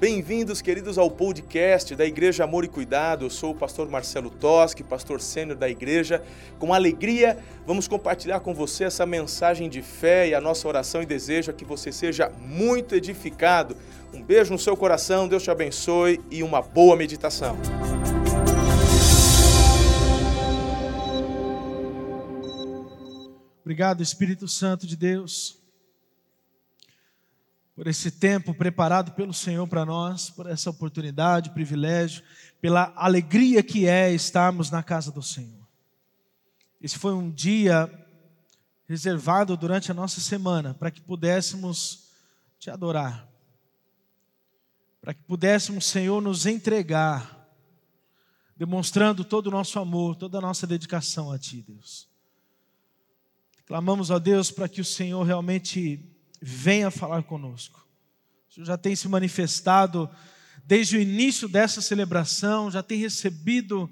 Bem-vindos, queridos, ao podcast da Igreja Amor e Cuidado. Eu sou o pastor Marcelo Toschi, pastor sênior da igreja. Com alegria, vamos compartilhar com você essa mensagem de fé e a nossa oração e desejo é que você seja muito edificado. Um beijo no seu coração, Deus te abençoe e uma boa meditação. Obrigado, Espírito Santo de Deus por esse tempo preparado pelo Senhor para nós, por essa oportunidade, privilégio, pela alegria que é estarmos na casa do Senhor. Esse foi um dia reservado durante a nossa semana para que pudéssemos te adorar, para que pudéssemos, Senhor, nos entregar, demonstrando todo o nosso amor, toda a nossa dedicação a Ti, Deus. Clamamos a Deus para que o Senhor realmente venha falar conosco. O Senhor já tem se manifestado desde o início dessa celebração, já tem recebido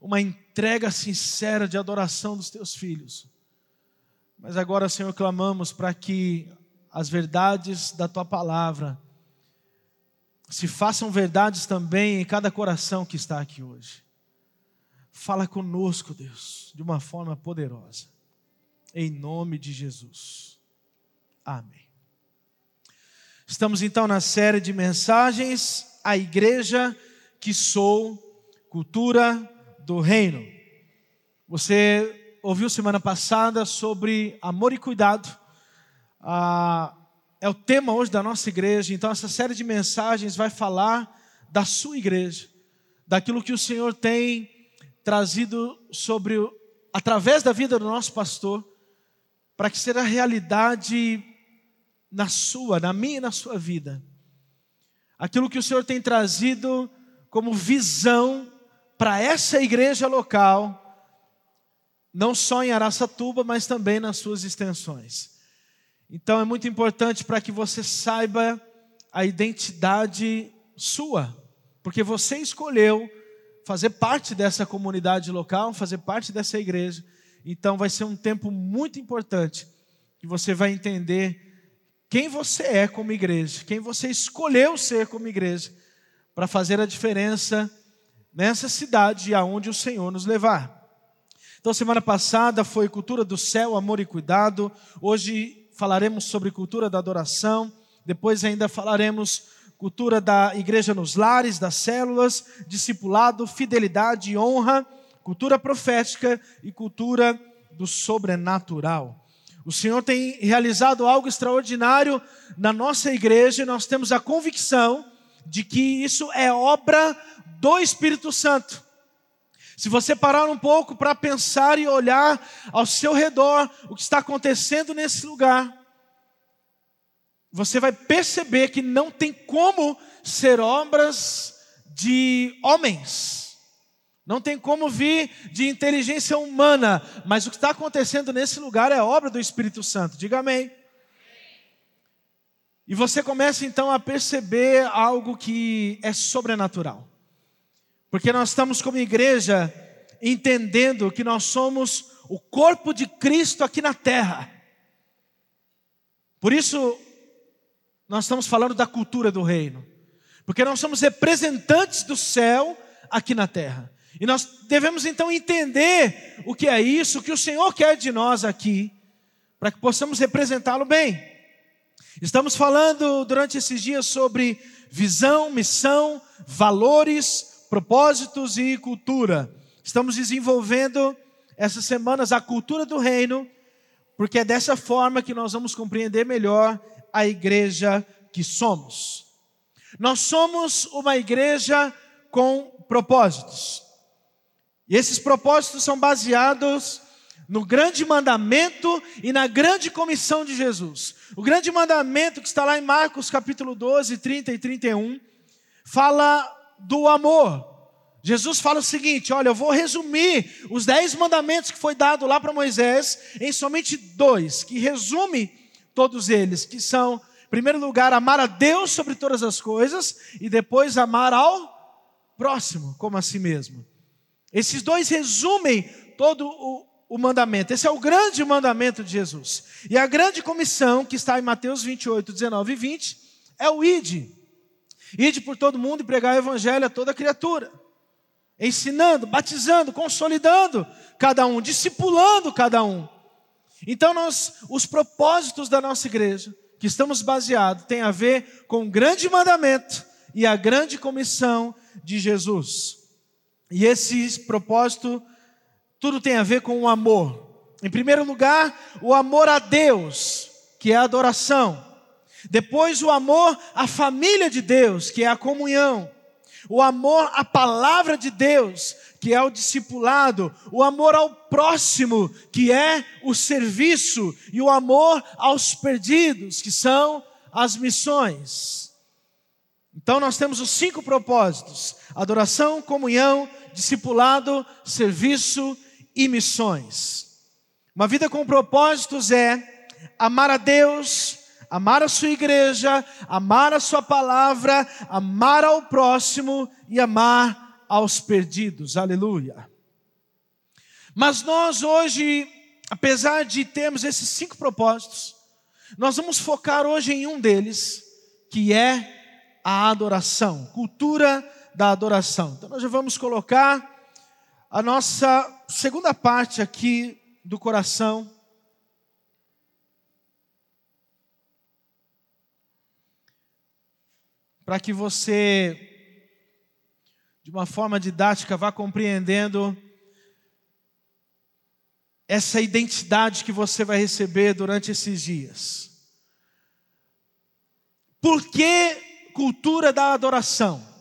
uma entrega sincera de adoração dos teus filhos. Mas agora, Senhor, clamamos para que as verdades da tua palavra se façam verdades também em cada coração que está aqui hoje. Fala conosco, Deus, de uma forma poderosa. Em nome de Jesus. Amém. Estamos então na série de mensagens A Igreja que Sou, Cultura do Reino. Você ouviu semana passada sobre amor e cuidado. Ah, é o tema hoje da nossa igreja. Então, essa série de mensagens vai falar da sua igreja, daquilo que o Senhor tem trazido sobre, através da vida do nosso pastor, para que seja realidade na sua, na minha e na sua vida. Aquilo que o Senhor tem trazido como visão para essa igreja local, não só em Araçatuba, mas também nas suas extensões. Então é muito importante para que você saiba a identidade sua, porque você escolheu fazer parte dessa comunidade local, fazer parte dessa igreja. Então vai ser um tempo muito importante que você vai entender quem você é como igreja, quem você escolheu ser como igreja, para fazer a diferença nessa cidade aonde o Senhor nos levar. Então, semana passada foi cultura do céu, amor e cuidado. Hoje falaremos sobre cultura da adoração. Depois ainda falaremos cultura da igreja nos lares, das células, discipulado, fidelidade e honra, cultura profética e cultura do sobrenatural. O Senhor tem realizado algo extraordinário na nossa igreja e nós temos a convicção de que isso é obra do Espírito Santo. Se você parar um pouco para pensar e olhar ao seu redor o que está acontecendo nesse lugar, você vai perceber que não tem como ser obras de homens. Não tem como vir de inteligência humana, mas o que está acontecendo nesse lugar é obra do Espírito Santo. Diga amém. E você começa então a perceber algo que é sobrenatural. Porque nós estamos como igreja entendendo que nós somos o corpo de Cristo aqui na terra. Por isso, nós estamos falando da cultura do reino. Porque nós somos representantes do céu aqui na terra. E nós devemos então entender o que é isso, o que o Senhor quer de nós aqui, para que possamos representá-lo bem. Estamos falando durante esses dias sobre visão, missão, valores, propósitos e cultura. Estamos desenvolvendo essas semanas a cultura do reino, porque é dessa forma que nós vamos compreender melhor a igreja que somos. Nós somos uma igreja com propósitos. E esses propósitos são baseados no grande mandamento e na grande comissão de Jesus. O grande mandamento que está lá em Marcos capítulo 12, 30 e 31, fala do amor. Jesus fala o seguinte: olha, eu vou resumir os dez mandamentos que foi dado lá para Moisés em somente dois, que resume todos eles, que são, em primeiro lugar, amar a Deus sobre todas as coisas, e depois amar ao próximo, como a si mesmo. Esses dois resumem todo o, o, mandamento. Esse é o grande mandamento de Jesus. E a grande comissão, que está em Mateus 28, 19 e 20, é o ide. Ide por todo mundo e pregar o evangelho a toda criatura. Ensinando, batizando, consolidando cada um, discipulando cada um. Então nós, os propósitos da nossa igreja, que estamos baseados, tem a ver com o grande mandamento e a grande comissão de Jesus. E esse propósito, tudo tem a ver com o amor. Em primeiro lugar, o amor a Deus, que é a adoração. Depois, o amor à família de Deus, que é a comunhão. O amor à palavra de Deus, que é o discipulado. O amor ao próximo, que é o serviço. E o amor aos perdidos, que são as missões. Então, nós temos os cinco propósitos: adoração, comunhão, discipulado, serviço e missões. Uma vida com propósitos é amar a Deus, amar a sua igreja, amar a sua palavra, amar ao próximo e amar aos perdidos. Aleluia. Mas nós hoje, apesar de termos esses cinco propósitos, nós vamos focar hoje em um deles, que é a adoração, cultura da adoração. Então nós já vamos colocar a nossa segunda parte aqui do coração para que você, de uma forma didática, vá compreendendo essa identidade que você vai receber durante esses dias. Por que cultura da adoração?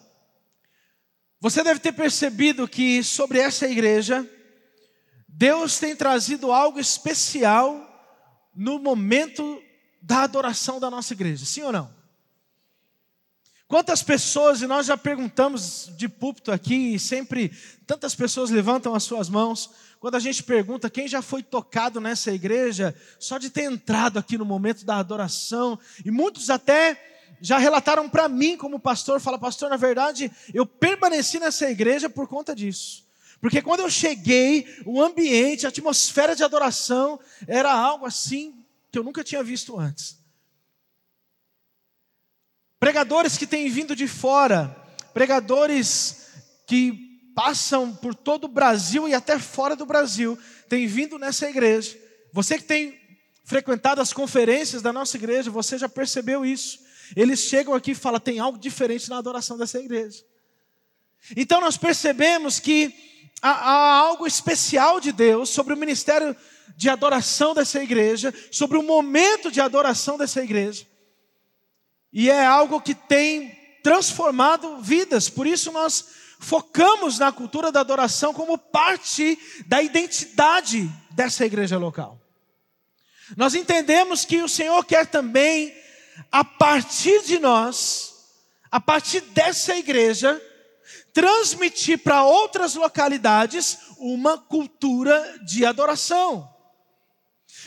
Você deve ter percebido que sobre essa igreja, Deus tem trazido algo especial no momento da adoração da nossa igreja, sim ou não? Quantas pessoas, e nós já perguntamos de púlpito aqui, e sempre tantas pessoas levantam as suas mãos, quando a gente pergunta quem já foi tocado nessa igreja, só de ter entrado aqui no momento da adoração, e muitos até já relataram para mim, como pastor, fala, pastor, na verdade, eu permaneci nessa igreja por conta disso. Porque quando eu cheguei, o ambiente, a atmosfera de adoração era algo assim que eu nunca tinha visto antes. Pregadores que têm vindo de fora, pregadores que passam por todo o Brasil e até fora do Brasil, têm vindo nessa igreja. Você que tem frequentado as conferências da nossa igreja, você já percebeu isso. Eles chegam aqui e falam: tem algo diferente na adoração dessa igreja. Então nós percebemos que há, há algo especial de Deus sobre o ministério de adoração dessa igreja, sobre o momento de adoração dessa igreja. E é algo que tem transformado vidas. Por isso nós focamos na cultura da adoração como parte da identidade dessa igreja local. Nós entendemos que o Senhor quer também, a partir de nós, a partir dessa igreja, transmitir para outras localidades uma cultura de adoração.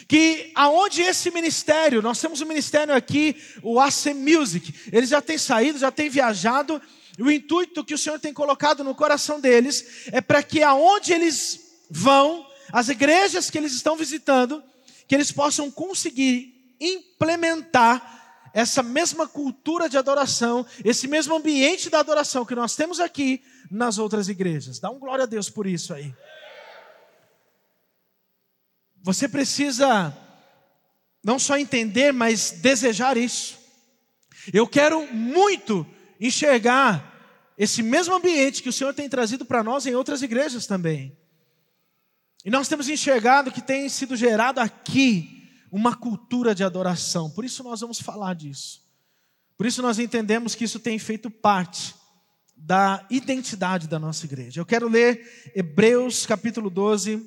Que aonde esse ministério, nós temos um ministério aqui, o AC Music, eles já têm saído, já têm viajado, e o intuito que o Senhor tem colocado no coração deles é para que aonde eles vão, as igrejas que eles estão visitando, que eles possam conseguir implementar essa mesma cultura de adoração, esse mesmo ambiente da adoração que nós temos aqui nas outras igrejas. Dá um glória a Deus por isso aí. Você precisa não só entender, mas desejar isso. Eu quero muito enxergar esse mesmo ambiente que o Senhor tem trazido para nós em outras igrejas também. E nós temos enxergado que tem sido gerado aqui uma cultura de adoração. Por isso nós vamos falar disso. Por isso nós entendemos que isso tem feito parte da identidade da nossa igreja. Eu quero ler Hebreus capítulo 12,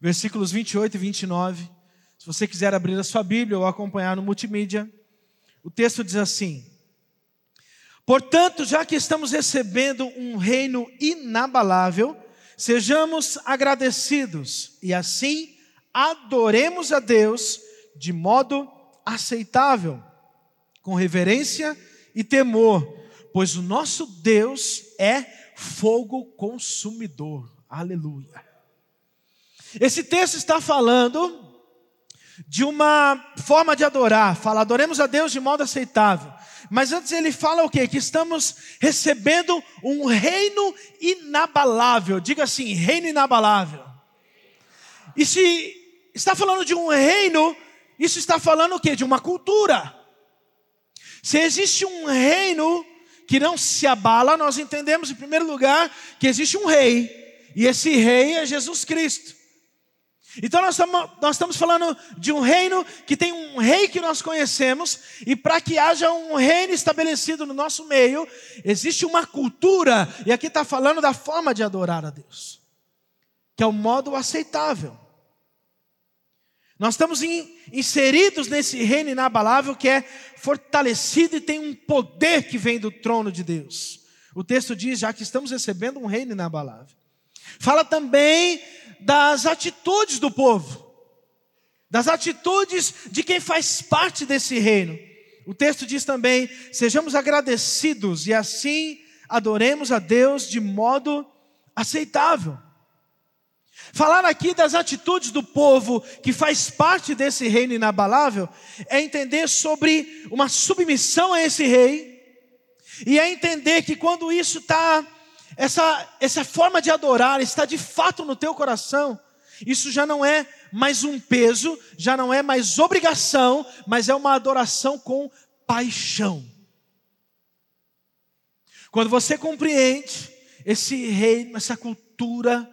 versículos 28 e 29. Se você quiser abrir a sua Bíblia ou acompanhar no multimídia, o texto diz assim: Portanto, já que estamos recebendo um reino inabalável, sejamos agradecidos e assim adoremos a Deus de modo aceitável, com reverência e temor, pois o nosso Deus é fogo consumidor. Aleluia. Esse texto está falando de uma forma de adorar. Fala, adoremos a Deus de modo aceitável. Mas antes ele fala o quê? Que estamos recebendo um reino inabalável. Diga assim, reino inabalável. E se está falando de um reino, isso está falando o quê? De uma cultura. Se existe um reino que não se abala, nós entendemos em primeiro lugar que existe um rei. E esse rei é Jesus Cristo. Então nós estamos, falando de um reino que tem um rei que nós conhecemos, e para que haja um reino estabelecido no nosso meio, existe uma cultura, e aqui está falando da forma de adorar a Deus, que é o modo aceitável. Nós estamos inseridos nesse reino inabalável que é fortalecido e tem um poder que vem do trono de Deus. O texto diz já que estamos recebendo um reino inabalável. Fala também das atitudes do povo, das atitudes de quem faz parte desse reino. O texto diz também: sejamos agradecidos e assim adoremos a Deus de modo aceitável. Falar aqui das atitudes do povo que faz parte desse reino inabalável é entender sobre uma submissão a esse rei, e é entender que quando isso está essa, essa forma de adorar está de fato no teu coração, isso já não é mais um peso, já não é mais obrigação, mas é uma adoração com paixão. Quando você compreende esse reino, essa cultura,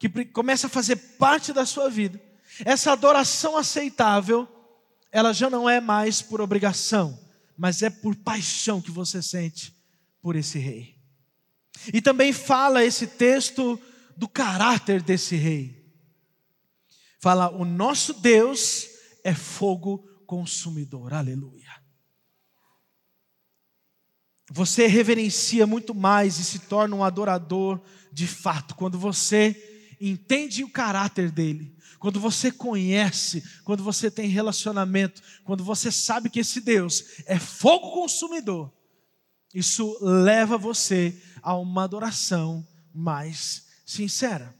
que começa a fazer parte da sua vida, essa adoração aceitável, ela já não é mais por obrigação, mas é por paixão que você sente por esse rei. E também fala esse texto do caráter desse rei. Fala: o nosso Deus é fogo consumidor. Aleluia. Você reverencia muito mais e se torna um adorador de fato quando você entende o caráter dele, quando você conhece, quando você tem relacionamento, quando você sabe que esse Deus é fogo consumidor. Isso leva você a uma adoração mais sincera.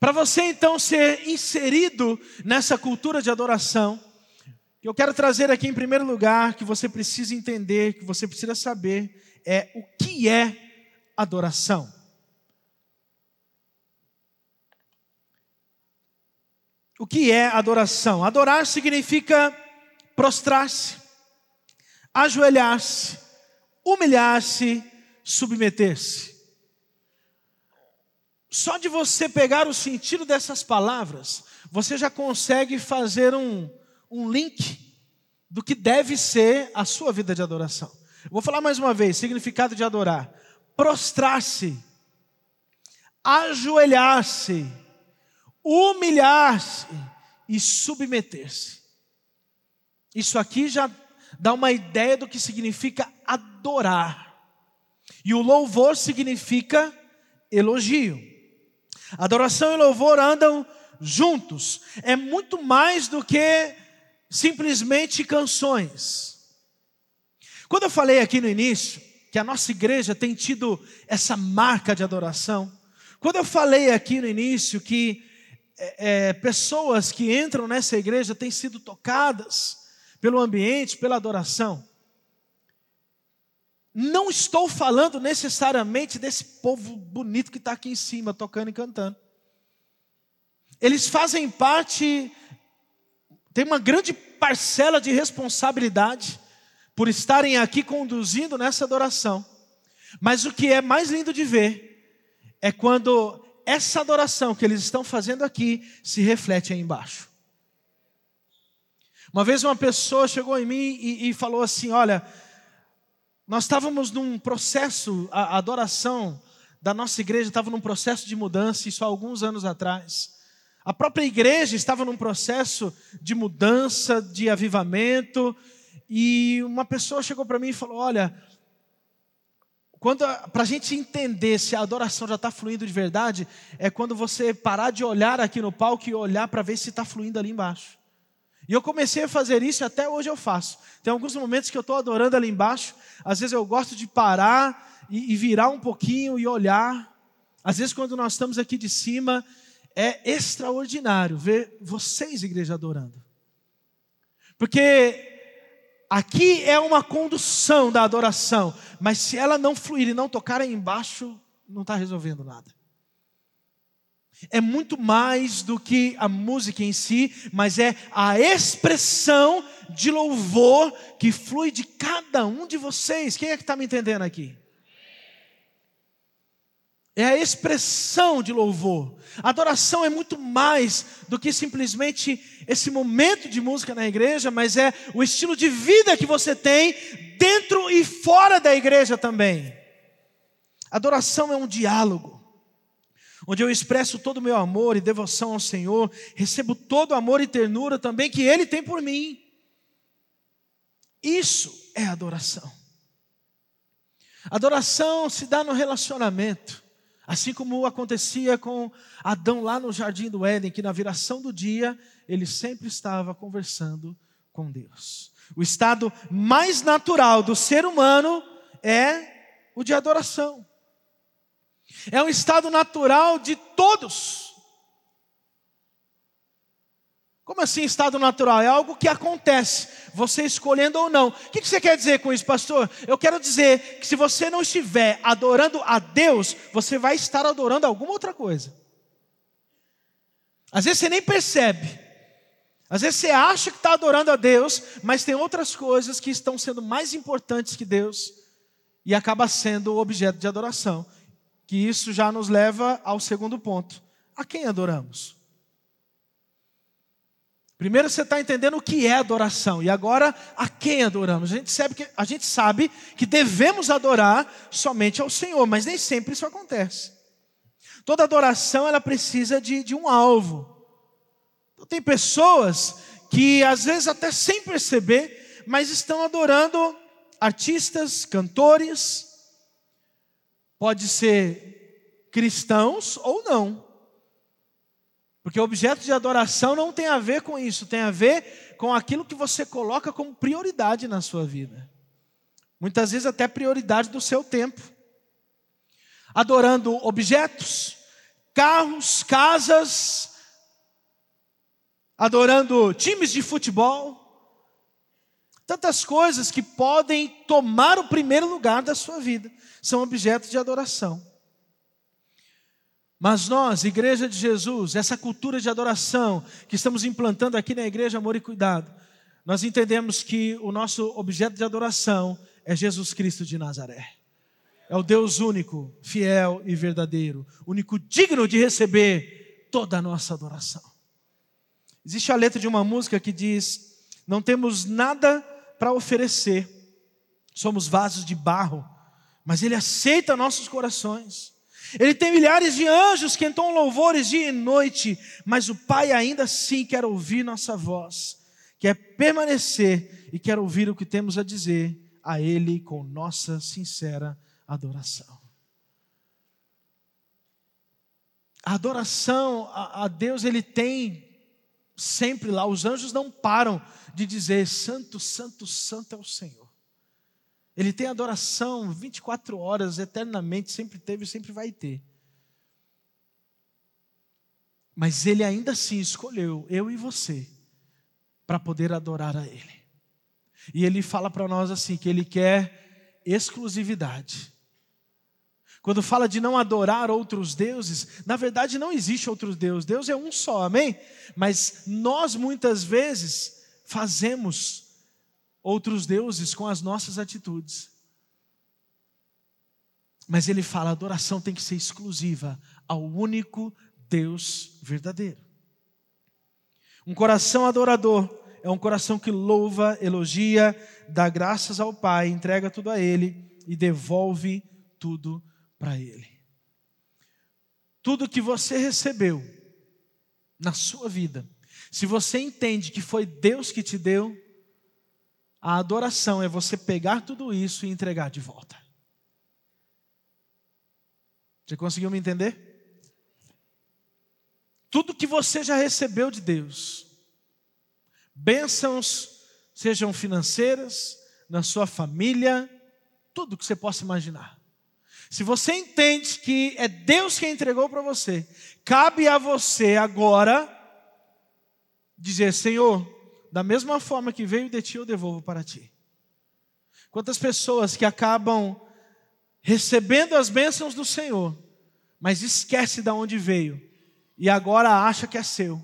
Para você então ser inserido nessa cultura de adoração, eu quero trazer aqui em primeiro lugar que você precisa entender, que você precisa saber, é o que é adoração. O que é adoração? Adorar significa prostrar-se, ajoelhar-se, humilhar-se, submeter-se. Só de você pegar o sentido dessas palavras, você já consegue fazer um, um link do que deve ser a sua vida de adoração. Vou falar mais uma vez: significado de adorar: prostrar-se, ajoelhar-se, humilhar-se e submeter-se. Isso aqui já dá uma ideia do que significa adorar. E o louvor significa elogio. Adoração e louvor andam juntos. É muito mais do que simplesmente canções. Quando eu falei aqui no início que a nossa igreja tem tido essa marca de adoração, quando eu falei aqui no início que é, é pessoas que entram nessa igreja têm sido tocadas pelo ambiente, pela adoração, não estou falando necessariamente desse povo bonito que está aqui em cima, tocando e cantando. Eles fazem parte, tem uma grande parcela de responsabilidade por estarem aqui conduzindo nessa adoração. Mas o que é mais lindo de ver é quando essa adoração que eles estão fazendo aqui se reflete aí embaixo. Uma vez uma pessoa chegou em mim e, e falou assim: Olha, nós estávamos num processo, a adoração da nossa igreja estava num processo de mudança, isso há alguns anos atrás. A própria igreja estava num processo de mudança, de avivamento, e uma pessoa chegou para mim e falou: Olha, para a gente entender se a adoração já está fluindo de verdade, é quando você parar de olhar aqui no palco e olhar para ver se está fluindo ali embaixo. E eu comecei a fazer isso e até hoje eu faço. Tem alguns momentos que eu estou adorando ali embaixo, às vezes eu gosto de parar e, e, virar um pouquinho e olhar. Às vezes, quando nós estamos aqui de cima, é extraordinário ver vocês, igreja, adorando. Porque aqui é uma condução da adoração, mas se ela não fluir e não tocar aí embaixo, não está resolvendo nada. É muito mais do que a música em si, mas é a expressão de louvor que flui de cada um de vocês. Quem é que está me entendendo aqui? É a expressão de louvor. adoração é muito mais do que simplesmente esse momento de música na igreja, mas é o estilo de vida que você tem dentro e fora da igreja também. Adoração é um diálogo, onde eu expresso todo o meu amor e devoção ao Senhor, recebo todo o amor e ternura também que Ele tem por mim. Isso é adoração. Adoração se dá no relacionamento. Assim como acontecia com Adão lá no jardim do Éden, que na viração do dia ele sempre estava conversando com Deus. O estado mais natural do ser humano é o de adoração. É um estado natural de todos. Como assim estado natural? É algo que acontece, você escolhendo ou não. O que você quer dizer com isso, pastor? Eu quero dizer que se você não estiver adorando a Deus, você vai estar adorando alguma outra coisa. Às vezes você nem percebe. Às vezes você acha que está adorando a Deus, mas tem outras coisas que estão sendo mais importantes que Deus e acaba sendo objeto de adoração. Que isso já nos leva ao segundo ponto: a quem adoramos? Primeiro você está entendendo o que é adoração, e agora a quem adoramos. A gente, sabe que, a gente sabe que devemos adorar somente ao Senhor, mas nem sempre isso acontece. Toda adoração ela precisa de, de um alvo. Então, tem pessoas que às vezes até sem perceber, mas estão adorando artistas, cantores, pode ser cristãos ou não. Porque objeto de adoração não tem a ver com isso, tem a ver com aquilo que você coloca como prioridade na sua vida. Muitas vezes até prioridade do seu tempo. Adorando objetos, carros, casas, adorando times de futebol, tantas coisas que podem tomar o primeiro lugar da sua vida, são objetos de adoração. Mas nós, Igreja de Jesus, essa cultura de adoração que estamos implantando aqui na Igreja Amor e Cuidado, nós entendemos que o nosso objeto de adoração é Jesus Cristo de Nazaré. É o Deus único, fiel e verdadeiro, único digno de receber toda a nossa adoração. Existe a letra de uma música que diz: Não temos nada para oferecer, somos vasos de barro, mas Ele aceita nossos corações. Ele tem milhares de anjos que entoam louvores dia e noite, mas o Pai ainda assim quer ouvir nossa voz, quer permanecer e quer ouvir o que temos a dizer a Ele com nossa sincera adoração. A adoração a, a Deus, Ele tem sempre lá, os anjos não param de dizer: Santo, Santo, Santo é o Senhor. Ele tem adoração 24 horas, eternamente, sempre teve e sempre vai ter. Mas ele ainda assim escolheu eu e você para poder adorar a ele. E ele fala para nós assim que ele quer exclusividade. Quando fala de não adorar outros deuses, na verdade não existe outro Deus, Deus é um só, amém? Mas nós muitas vezes fazemos outros deuses com as nossas atitudes. Mas ele fala: a adoração tem que ser exclusiva ao único Deus verdadeiro. Um coração adorador é um coração que louva, elogia, dá graças ao Pai, entrega tudo a Ele e devolve tudo para Ele. Tudo que você recebeu na sua vida, se você entende que foi Deus que te deu, a adoração é você pegar tudo isso e entregar de volta. Você conseguiu me entender? Tudo que você já recebeu de Deus, bênçãos, sejam financeiras, na sua família, tudo que você possa imaginar. Se você entende que é Deus quem entregou para você, cabe a você agora dizer: Senhor, da mesma forma que veio de ti, eu devolvo para ti. Quantas pessoas que acabam recebendo as bênçãos do Senhor, mas esquece de onde veio e agora acha que é seu.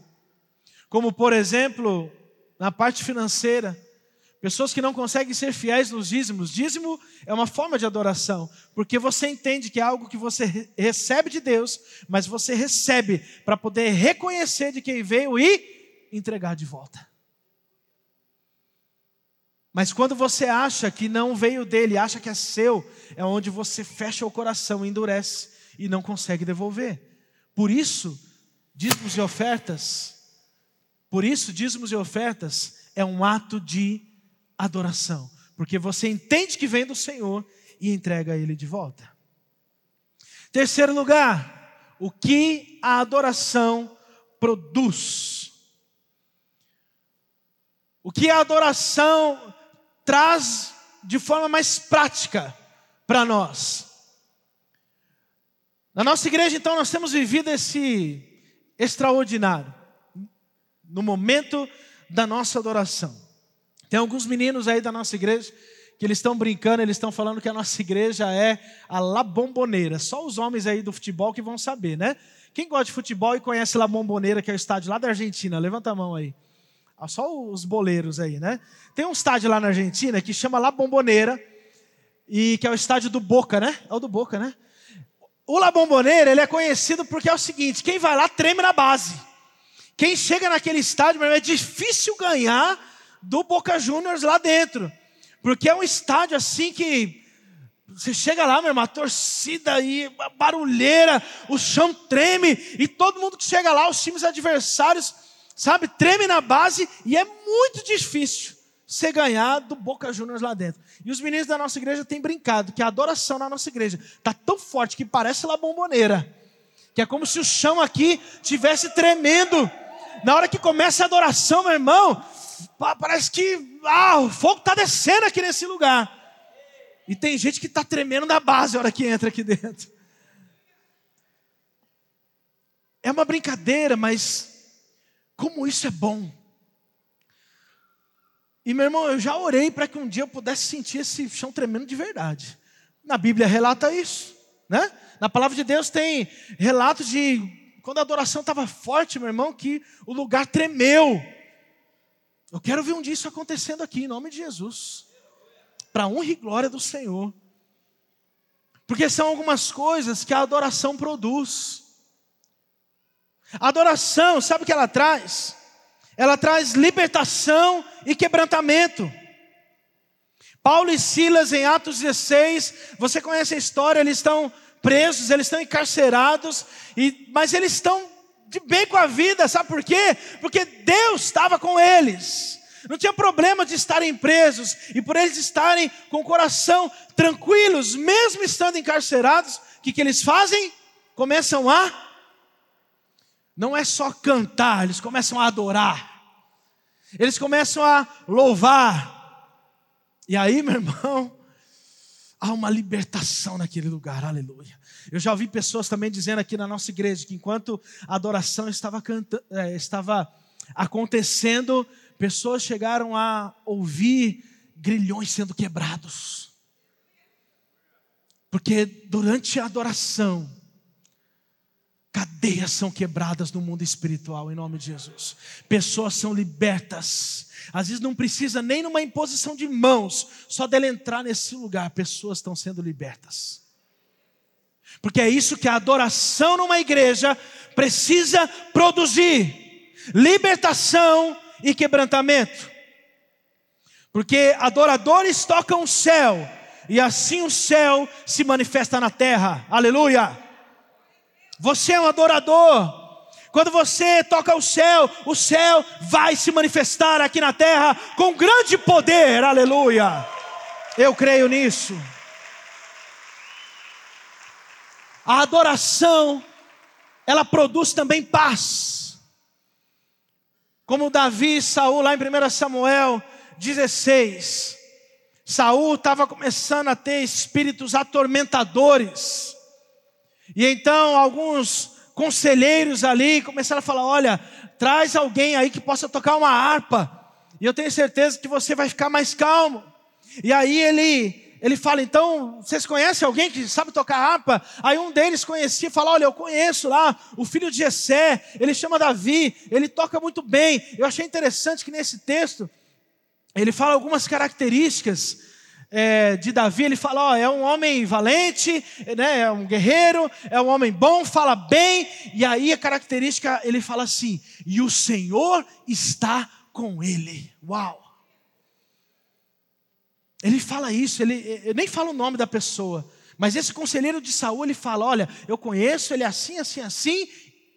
Como, por exemplo, na parte financeira, pessoas que não conseguem ser fiéis nos dízimos. Dízimo é uma forma de adoração, porque você entende que é algo que você recebe de Deus, mas você recebe para poder reconhecer de quem veio e entregar de volta. Mas quando você acha que não veio dele, acha que é seu, é onde você fecha o coração, endurece e não consegue devolver. Por isso, dízimos e ofertas por isso, dízimos e ofertas é um ato de adoração, porque você entende que vem do Senhor e entrega ele de volta. Terceiro lugar, o que a adoração produz. O que a adoração traz de forma mais prática para nós. Na nossa igreja, então, nós temos vivido esse extraordinário no momento da nossa adoração. Tem alguns meninos aí da nossa igreja que eles estão brincando, eles estão falando que a nossa igreja é a La Bomboneira. Só os homens aí do futebol que vão saber, né? Quem gosta de futebol e conhece La Bomboneira, que é o estádio lá da Argentina, levanta a mão aí. Ah, só os boleiros aí, né? Tem um estádio lá na Argentina que chama La Bomboneira, e que é o estádio do Boca, né? É o do Boca, né? O La Bomboneira, ele é conhecido porque é o seguinte, quem vai lá treme na base. Quem chega naquele estádio, é difícil ganhar do Boca Juniors lá dentro. Porque é um estádio assim que você chega lá, meu irmão, a torcida aí, barulheira, o chão treme, e todo mundo que chega lá, os times adversários, sabe, treme na base, e é muito difícil você ganhar do Boca Juniors lá dentro. E os meninos da nossa igreja têm brincado que a adoração na nossa igreja está tão forte que parece lá bomboneira, que é como se o chão aqui tivesse tremendo na hora que começa a adoração, meu irmão, parece que ah, o fogo está descendo aqui nesse lugar. E tem gente que está tremendo na base na hora que entra aqui dentro. É uma brincadeira, mas como isso é bom. E meu irmão, eu já orei para que um dia eu pudesse sentir esse chão tremendo de verdade. Na Bíblia relata isso, né? Na palavra de Deus tem relatos de quando a adoração estava forte, meu irmão, que o lugar tremeu. Eu quero ver um dia isso acontecendo aqui, em nome de Jesus. Para honra e glória do Senhor. Porque são algumas coisas que a adoração produz. Adoração, sabe o que ela traz? Ela traz libertação e quebrantamento. Paulo e Silas, em Atos 16, você conhece a história, eles estão presos, eles estão encarcerados, e, mas eles estão de bem com a vida, sabe por quê? Porque Deus estava com eles. Não tinha problema de estarem presos, e por eles estarem com o coração tranquilos, mesmo estando encarcerados, o que, que eles fazem? Começam a. Não é só cantar, eles começam a adorar, eles começam a louvar. E aí, meu irmão, há uma libertação naquele lugar, aleluia. Eu já ouvi pessoas também dizendo aqui na nossa igreja que enquanto a adoração estava, canta, é, estava acontecendo, pessoas chegaram a ouvir grilhões sendo quebrados. Porque durante a adoração, cadeias são quebradas no mundo espiritual, em nome de Jesus. Pessoas são libertas às vezes não precisa nem numa imposição de mãos, só dela entrar nesse lugar, pessoas estão sendo libertas. Porque é isso que a adoração numa igreja precisa produzir: libertação e quebrantamento. Porque adoradores tocam o céu, e assim o céu se manifesta na terra. Aleluia! Você é um adorador, quando você toca o céu, o céu vai se manifestar aqui na terra com grande poder, aleluia. Eu creio nisso. A adoração, ela produz também paz. Como Davi e Saul, lá em 1 Samuel 16. Saul estava começando a ter espíritos atormentadores. E então alguns conselheiros ali começaram a falar: olha, traz alguém aí que possa tocar uma harpa. E eu tenho certeza que você vai ficar mais calmo. E aí ele ele fala, então, vocês conhecem alguém que sabe tocar harpa? Aí um deles conhecia e fala, olha, eu conheço lá o filho de Jessé, ele chama Davi, ele toca muito bem. Eu achei interessante que nesse texto, ele fala algumas características é, de Davi, ele fala, ó, é um homem valente, né, é um guerreiro, é um homem bom, fala bem, e aí a característica, ele fala assim, e o Senhor está com ele. Uau! Ele fala isso, ele, nem fala o nome da pessoa, mas esse conselheiro de Saul, ele fala: Olha, eu conheço, ele é assim, assim, assim,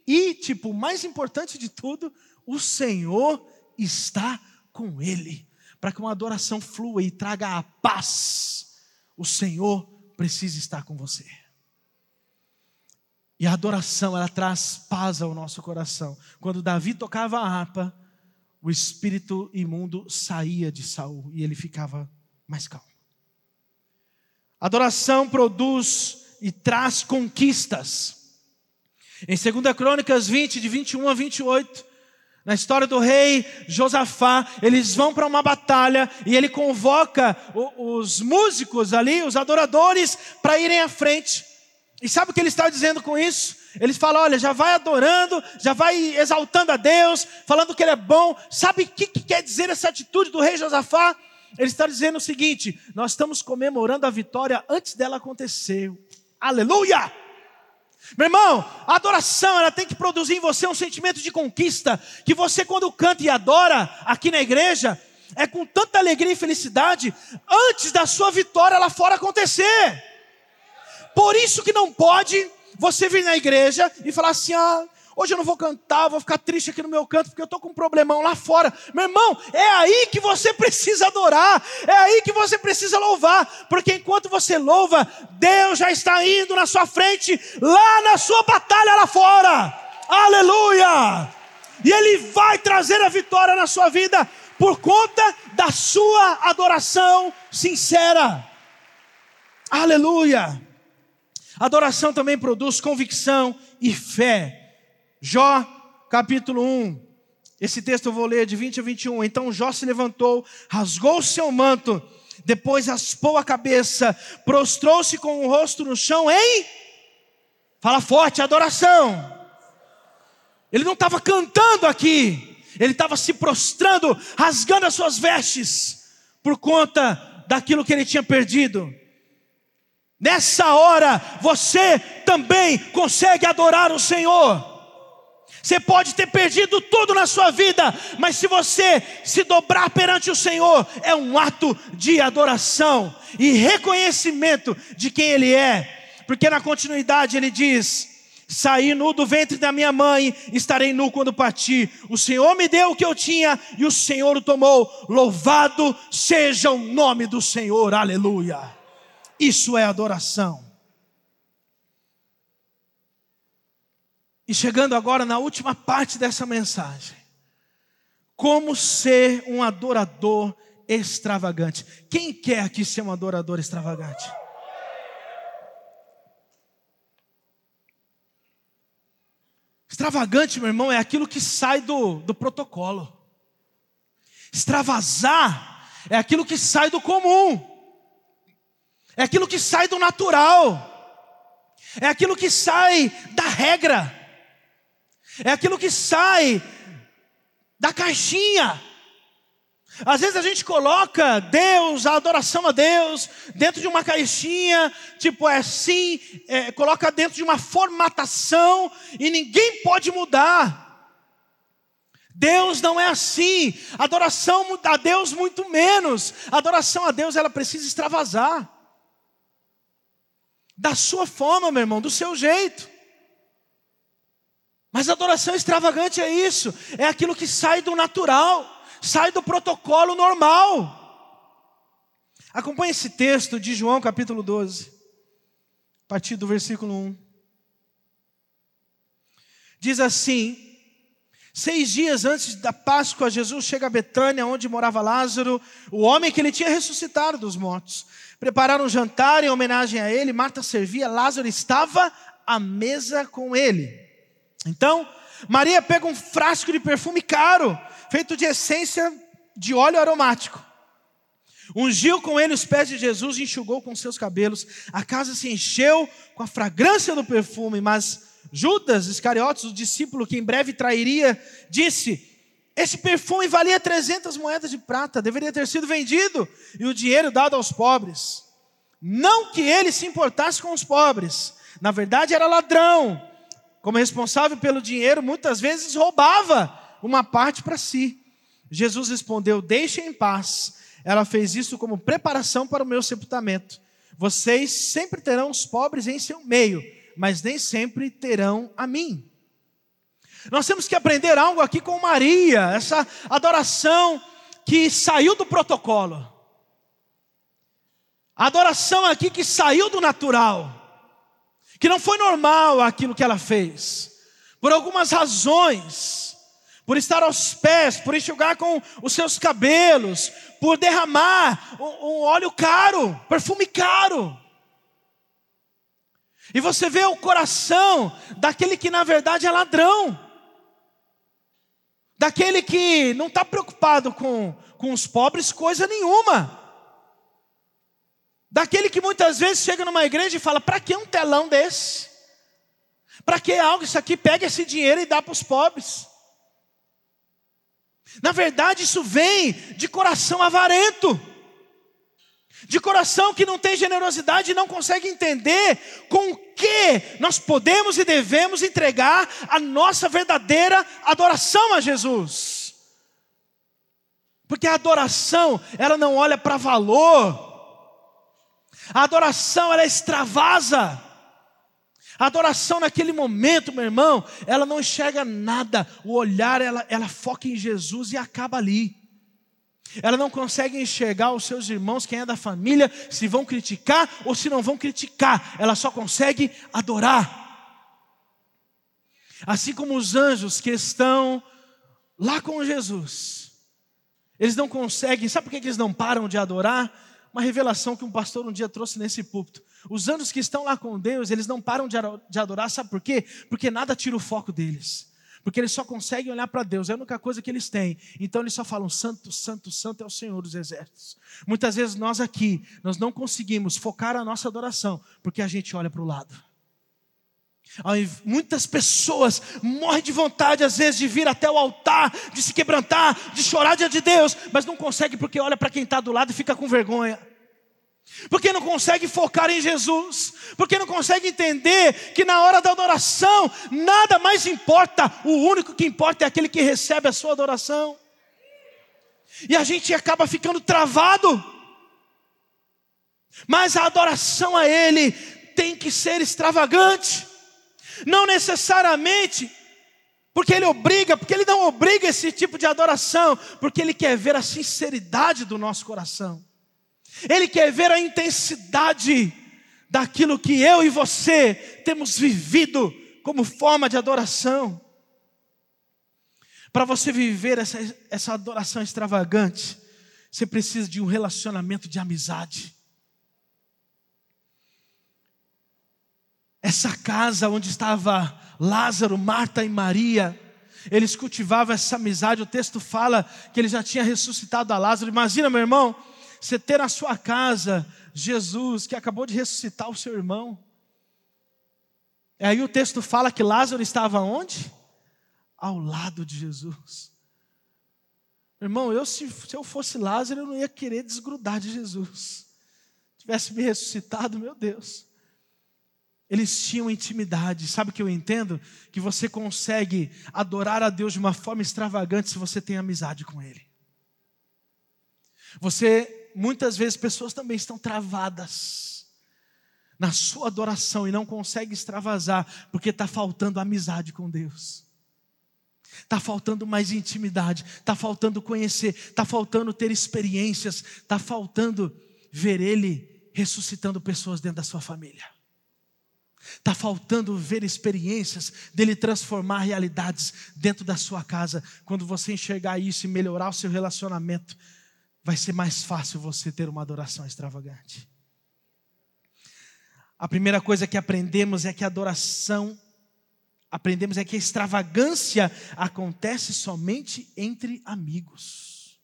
e, tipo, o mais importante de tudo, o Senhor está com ele, para que uma adoração flua e traga a paz. O Senhor precisa estar com você. E a adoração, ela traz paz ao nosso coração. Quando Davi tocava a harpa, o espírito imundo saía de Saul e ele ficava mais calmo. Adoração produz e traz conquistas. Em 2 Crônicas 20, de 21 a 28, na história do rei Josafá, eles vão para uma batalha e ele convoca os músicos ali, os adoradores, para irem à frente. E sabe o que ele está dizendo com isso? Eles falam: olha, já vai adorando, já vai exaltando a Deus, falando que Ele é bom. Sabe o que, que quer dizer essa atitude do rei Josafá? Ele está dizendo o seguinte: nós estamos comemorando a vitória antes dela acontecer. Aleluia! Meu irmão, a adoração ela tem que produzir em você um sentimento de conquista, que você quando canta e adora aqui na igreja, é com tanta alegria e felicidade, antes da sua vitória lá fora acontecer. Por isso que não pode você vir na igreja e falar assim: ah, Hoje eu não vou cantar, vou ficar triste aqui no meu canto porque eu estou com um problemão lá fora. Meu irmão, é aí que você precisa adorar, é aí que você precisa louvar, porque enquanto você louva, Deus já está indo na sua frente, lá na sua batalha lá fora. Aleluia! E Ele vai trazer a vitória na sua vida por conta da sua adoração sincera. Aleluia! Adoração também produz convicção e fé. Jó, capítulo 1. Esse texto eu vou ler de 20 a 21. Então Jó se levantou, rasgou o seu manto, depois raspou a cabeça, prostrou-se com o rosto no chão em. Fala forte, adoração. Ele não estava cantando aqui, ele estava se prostrando, rasgando as suas vestes, por conta daquilo que ele tinha perdido. Nessa hora, você também consegue adorar o Senhor. Você pode ter perdido tudo na sua vida, mas se você se dobrar perante o Senhor, é um ato de adoração e reconhecimento de quem Ele é, porque na continuidade ele diz: Saí nu do ventre da minha mãe, estarei nu quando partir. O Senhor me deu o que eu tinha e o Senhor o tomou. Louvado seja o nome do Senhor, aleluia. Isso é adoração. E chegando agora na última parte dessa mensagem. Como ser um adorador extravagante. Quem quer aqui ser um adorador extravagante? Extravagante, meu irmão, é aquilo que sai do, do protocolo. Extravasar é aquilo que sai do comum. É aquilo que sai do natural. É aquilo que sai da regra é aquilo que sai da caixinha. Às vezes a gente coloca Deus, a adoração a Deus, dentro de uma caixinha, tipo é assim, é, coloca dentro de uma formatação e ninguém pode mudar. Deus não é assim, adoração a Deus muito menos. Adoração a Deus ela precisa extravasar. Da sua forma, meu irmão, do seu jeito. Mas adoração extravagante é isso, é aquilo que sai do natural, sai do protocolo normal. Acompanhe esse texto de João capítulo 12, a partir do versículo 1. Diz assim: Seis dias antes da Páscoa, Jesus chega a Betânia, onde morava Lázaro, o homem que ele tinha ressuscitado dos mortos. Prepararam um jantar em homenagem a ele, Marta servia, Lázaro estava à mesa com ele. Então, Maria pega um frasco de perfume caro, feito de essência de óleo aromático. Ungiu com ele os pés de Jesus e enxugou com seus cabelos. A casa se encheu com a fragrância do perfume, mas Judas Iscariotes, o discípulo que em breve trairia, disse: Esse perfume valia 300 moedas de prata, deveria ter sido vendido e o dinheiro dado aos pobres. Não que ele se importasse com os pobres, na verdade era ladrão. Como responsável pelo dinheiro, muitas vezes roubava uma parte para si. Jesus respondeu: Deixe em paz. Ela fez isso como preparação para o meu sepultamento. Vocês sempre terão os pobres em seu meio mas nem sempre terão a mim. Nós temos que aprender algo aqui com Maria, essa adoração que saiu do protocolo. Adoração aqui que saiu do natural, que não foi normal aquilo que ela fez, por algumas razões, por estar aos pés, por enxugar com os seus cabelos, por derramar um, óleo caro, perfume caro. E você vê o coração daquele que na verdade é ladrão, daquele que não está preocupado com, com os pobres, coisa nenhuma, daquele que muitas vezes chega numa igreja e fala: para que um telão desse? Para que algo? Isso aqui pega esse dinheiro e dá para os pobres. Na verdade, isso vem de coração avarento de coração que não tem generosidade e não consegue entender com o que nós podemos e devemos entregar a nossa verdadeira adoração a Jesus. Porque a adoração, ela não olha para valor. A adoração, ela extravasa. A adoração naquele momento, meu irmão, ela não enxerga nada. O olhar, ela, ela foca em Jesus e acaba ali. Ela não consegue enxergar os seus irmãos, quem é da família, se vão criticar ou se não vão criticar. Ela só consegue adorar. Assim como os anjos que estão lá com Jesus, eles não conseguem, sabe por que eles não param de adorar? Uma revelação que um pastor um dia trouxe nesse púlpito. Os anjos que estão lá com Deus, eles não param de adorar, sabe por quê? Porque nada tira o foco deles porque eles só conseguem olhar para Deus, é a única coisa que eles têm. Então eles só falam: Santo, Santo, Santo é o Senhor dos Exércitos. Muitas vezes nós aqui, nós não conseguimos focar a nossa adoração, porque a gente olha para o lado. Muitas pessoas morrem de vontade, às vezes, de vir até o altar, de se quebrantar, de chorar diante de Deus, mas não consegue porque olha para quem está do lado e fica com vergonha. Porque não consegue focar em Jesus, porque não consegue entender que na hora da adoração nada mais importa, o único que importa é aquele que recebe a sua adoração. E a gente acaba ficando travado. Mas a adoração a Ele tem que ser extravagante, não necessariamente porque Ele obriga, porque Ele não obriga esse tipo de adoração, porque Ele quer ver a sinceridade do nosso coração. Ele quer ver a intensidade daquilo que eu e você temos vivido como forma de adoração. Para você viver essa, essa adoração extravagante, você precisa de um relacionamento de amizade. Essa casa onde estava Lázaro, Marta e Maria, eles cultivavam essa amizade. O texto fala que ele já tinha ressuscitado a Lázaro. Imagina, meu irmão, você ter na sua casa Jesus, que acabou de ressuscitar o seu irmão. E aí o texto fala que Lázaro estava onde? Ao lado de Jesus. Irmão, eu se, se eu fosse Lázaro, eu não ia querer desgrudar de Jesus. Tivesse me ressuscitado, meu Deus. Eles tinham intimidade. Sabe o que eu entendo? Que você consegue adorar a Deus de uma forma extravagante se você tem amizade com Ele. Você muitas vezes pessoas também estão travadas na sua adoração e não conseguem extravasar, porque está faltando amizade com Deus. Está faltando mais intimidade, está faltando conhecer, está faltando ter experiências, está faltando ver Ele ressuscitando pessoas dentro da sua família. Está faltando ver experiências dele transformar realidades dentro da sua casa. Quando você enxergar isso e melhorar o seu relacionamento, vai ser mais fácil você ter uma adoração extravagante. A primeira coisa que aprendemos é que a adoração, aprendemos é que a extravagância acontece somente entre amigos.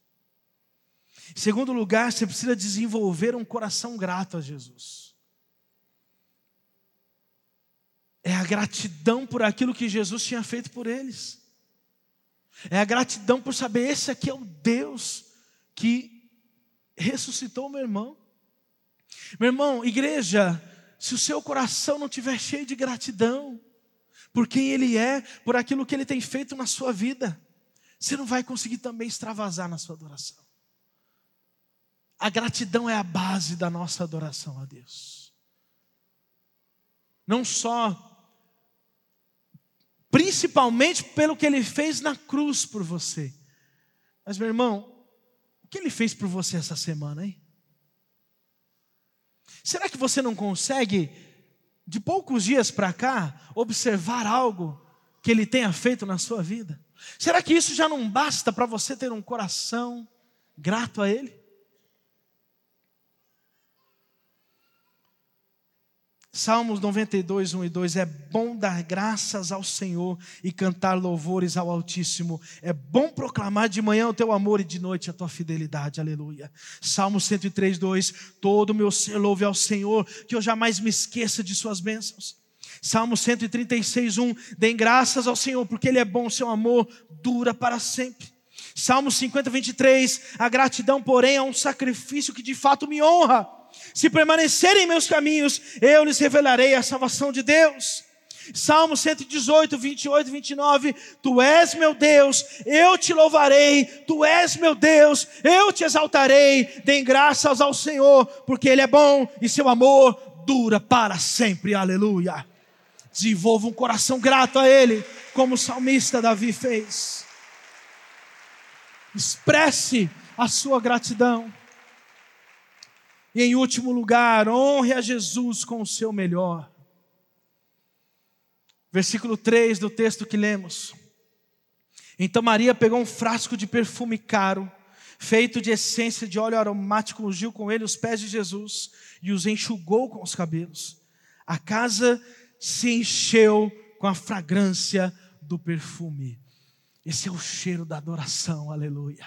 Em segundo lugar, você precisa desenvolver um coração grato a Jesus. É a gratidão por aquilo que Jesus tinha feito por eles. É a gratidão por saber esse aqui é o Deus que ressuscitou meu irmão. Meu irmão, igreja, se o seu coração não estiver cheio de gratidão por quem Ele é, por aquilo que Ele tem feito na sua vida, você não vai conseguir também extravasar na sua adoração. A gratidão é a base da nossa adoração a Deus. Não só, principalmente pelo que Ele fez na cruz por você, mas meu irmão, o que Ele fez por você essa semana, hein? Será que você não consegue, de poucos dias para cá, observar algo que Ele tenha feito na sua vida? Será que isso já não basta para você ter um coração grato a Ele? Salmos 92, 1 e 2: É bom dar graças ao Senhor e cantar louvores ao Altíssimo. É bom proclamar de manhã o teu amor e de noite a tua fidelidade. Aleluia. Salmo 103, 2: Todo meu ser louve ao Senhor, que eu jamais me esqueça de suas bênçãos. Salmo 136, 1: Dêem graças ao Senhor, porque Ele é bom, seu amor dura para sempre. Salmo 50, 23: A gratidão, porém, é um sacrifício que de fato me honra se permanecerem em meus caminhos, eu lhes revelarei a salvação de Deus. Salmo 118, 28 29. Tu és meu Deus, eu te louvarei. Tu és meu Deus, eu te exaltarei. Dêem graças ao Senhor, porque Ele é bom e seu amor dura para sempre. Aleluia. Desenvolva um coração grato a Ele, como o salmista Davi fez. Expresse a sua gratidão. E em último lugar, honre a Jesus com o seu melhor. Versículo 3 do texto que lemos. Então Maria pegou um frasco de perfume caro, feito de essência de óleo aromático, ungiu com ele os pés de Jesus e os enxugou com os cabelos. A casa se encheu com a fragrância do perfume. Esse é o cheiro da adoração, aleluia.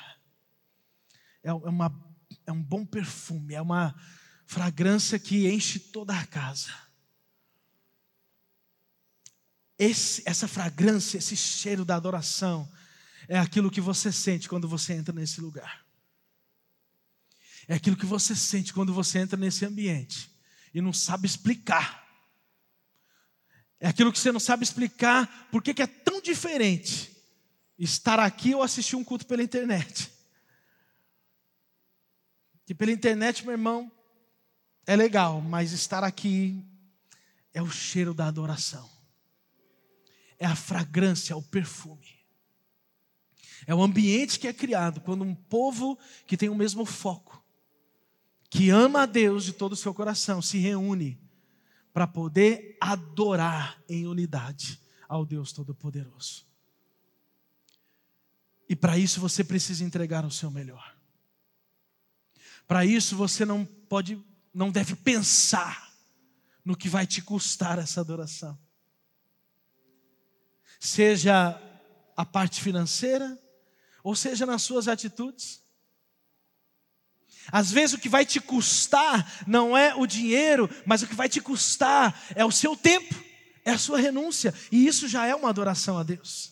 É uma é um bom perfume, é uma fragrância que enche toda a casa. Esse, essa fragrância, esse cheiro da adoração, é aquilo que você sente quando você entra nesse lugar. É aquilo que você sente quando você entra nesse ambiente e não sabe explicar. É aquilo que você não sabe explicar por que é tão diferente estar aqui ou assistir um culto pela internet. Que pela internet, meu irmão, é legal, mas estar aqui é o cheiro da adoração, é a fragrância, é o perfume, é o ambiente que é criado quando um povo que tem o mesmo foco, que ama a Deus de todo o seu coração, se reúne para poder adorar em unidade ao Deus Todo-Poderoso. E para isso você precisa entregar o seu melhor. Para isso você não pode, não deve pensar no que vai te custar essa adoração. Seja a parte financeira, ou seja nas suas atitudes. Às vezes o que vai te custar não é o dinheiro, mas o que vai te custar é o seu tempo, é a sua renúncia, e isso já é uma adoração a Deus.